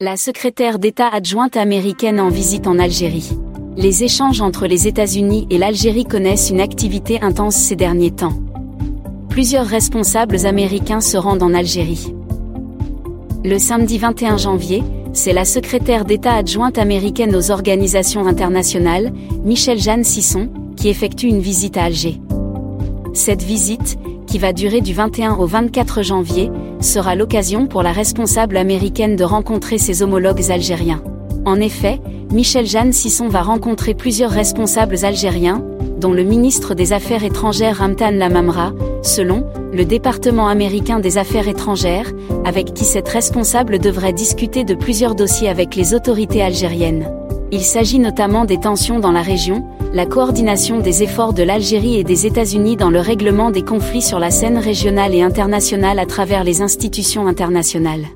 La secrétaire d'État adjointe américaine en visite en Algérie. Les échanges entre les États-Unis et l'Algérie connaissent une activité intense ces derniers temps. Plusieurs responsables américains se rendent en Algérie. Le samedi 21 janvier, c'est la secrétaire d'État adjointe américaine aux organisations internationales, Michelle Jeanne Sisson, qui effectue une visite à Alger. Cette visite, qui va durer du 21 au 24 janvier, sera l'occasion pour la responsable américaine de rencontrer ses homologues algériens. En effet, Michel Jeanne Sisson va rencontrer plusieurs responsables algériens, dont le ministre des Affaires étrangères Ramtan Lamamra, selon le département américain des Affaires étrangères, avec qui cette responsable devrait discuter de plusieurs dossiers avec les autorités algériennes. Il s'agit notamment des tensions dans la région, la coordination des efforts de l'Algérie et des États-Unis dans le règlement des conflits sur la scène régionale et internationale à travers les institutions internationales.